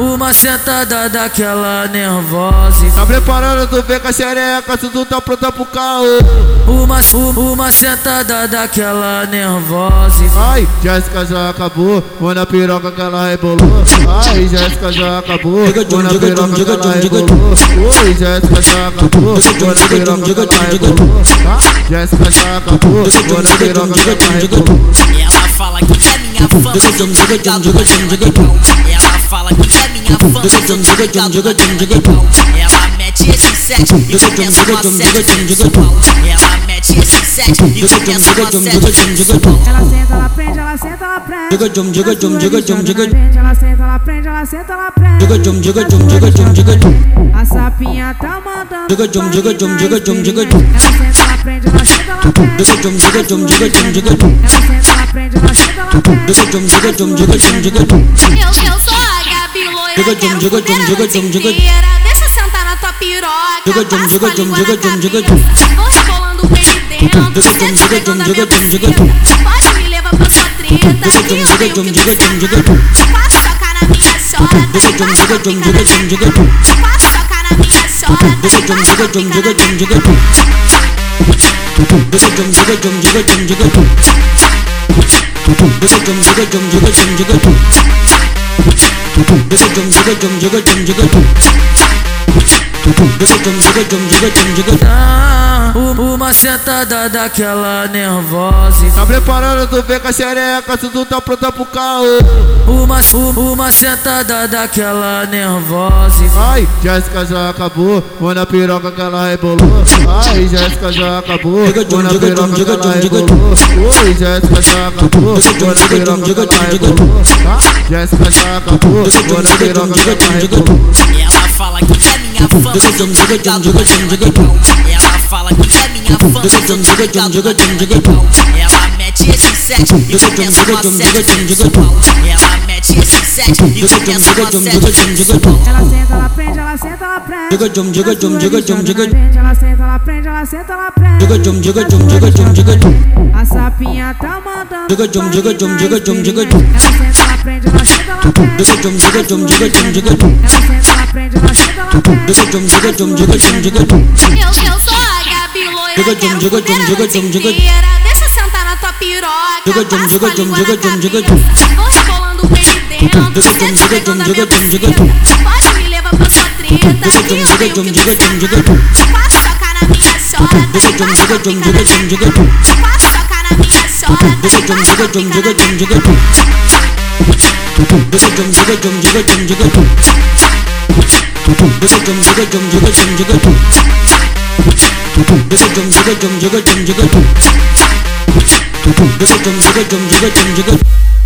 uma sentada daquela nervosa. Tá preparando, tu vem com a xereca, tudo tá pronta pro caô. Uma, uma sentada daquela nervosa. Ai, Jéssica já acabou, vou na piroca que ela rebolou. Ai, Jéssica já acabou, vou na piroca que ela rebolou. Oi, Jéssica já acabou, vou na piroca que ela rebolou. Jéssica já acabou, vou na piroca que ela rebolou. Ela fala que é minha fã, Ela fala que Ela mete esse sete e começa um assédio sensual Ela mete esse sete e começa um assédio sensual Ela senta, ela prende, ela senta, ela prende Diga jum, diga jum, diga jum, diga Ela senta, ela prende, ela senta, ela prende Diga diga A sapinha tá mandando Diga Ela senta, ela prende, ela senta, ela prende Diga Ela senta, ela prende, ela senta, ela prende Diga jum, eu sou quero jum, a noite diga inteira. Deixa eu sentar na tua piroca, diga a língua diga na cabeça. Vou rebolando bem dentro, diga pegando jum, a minha diga buceta. Pode me levar pra sua treta, que eu tenho que jum, diga Passa socar na minha chora, diga jum, diga jum, diga Passa socar na minha chora, Diga jum, diga jum, diga jum, diga Diga jum, diga jum, diga jum, diga Diga jum, diga jum, diga jum, diga Diga jum, diga jum, diga jum, diga Diga jum, diga jum, diga jum, diga Ah, uma sentada daquela nervosa. Tá preparando, tu vem com a xereca, tudo tá pronta pro caô. Uma, uma sentada daquela nervosa. Ai, Jéssica já acabou, vou na piroca que ela rebolou. Ai, Jéssica já acabou, vou na piroca que ela rebolou. Oi, Jéssica já acabou, vou na piroca que ela rebolou. Jéssica já acabou, vou na piroca que ela rebolou. Ela fala que é Ela fala que é minha fã, Ela mete esse sete e começa um assédio sensual Ela mete esse sete e começa um assédio sensual Ela senta, ela prende, ela senta, ela prende ela senta, ela prende, ela senta, ela prende A sapinha tá mandando Ela senta, ela prende, ela senta, ela prende Ela senta, ela prende, ela senta, ela prende Diga jum, diga jum, diga jum, diga Eu, eu sou a Gabi loira, quero fuder a. Deixa eu sentar na tua piroca, Diga passo diga língua diga jum, diga cabeça. Vou rebolando bem dentro, jum, sente diga minha diga jum, diga buceta. Pode me levar pra sua treta, jum, eu diga que diga jum, diga Passa socar na minha chora, Diga jum, diga jum, diga jum, diga Passa socar na minha chora, Diga jum, diga jum, diga jum, diga Diga jum, diga jum, diga jum, diga Diga jum, diga jum, diga jum, diga Diga jum, diga jum, diga jum, diga Diga jum, diga jum, diga jum, diga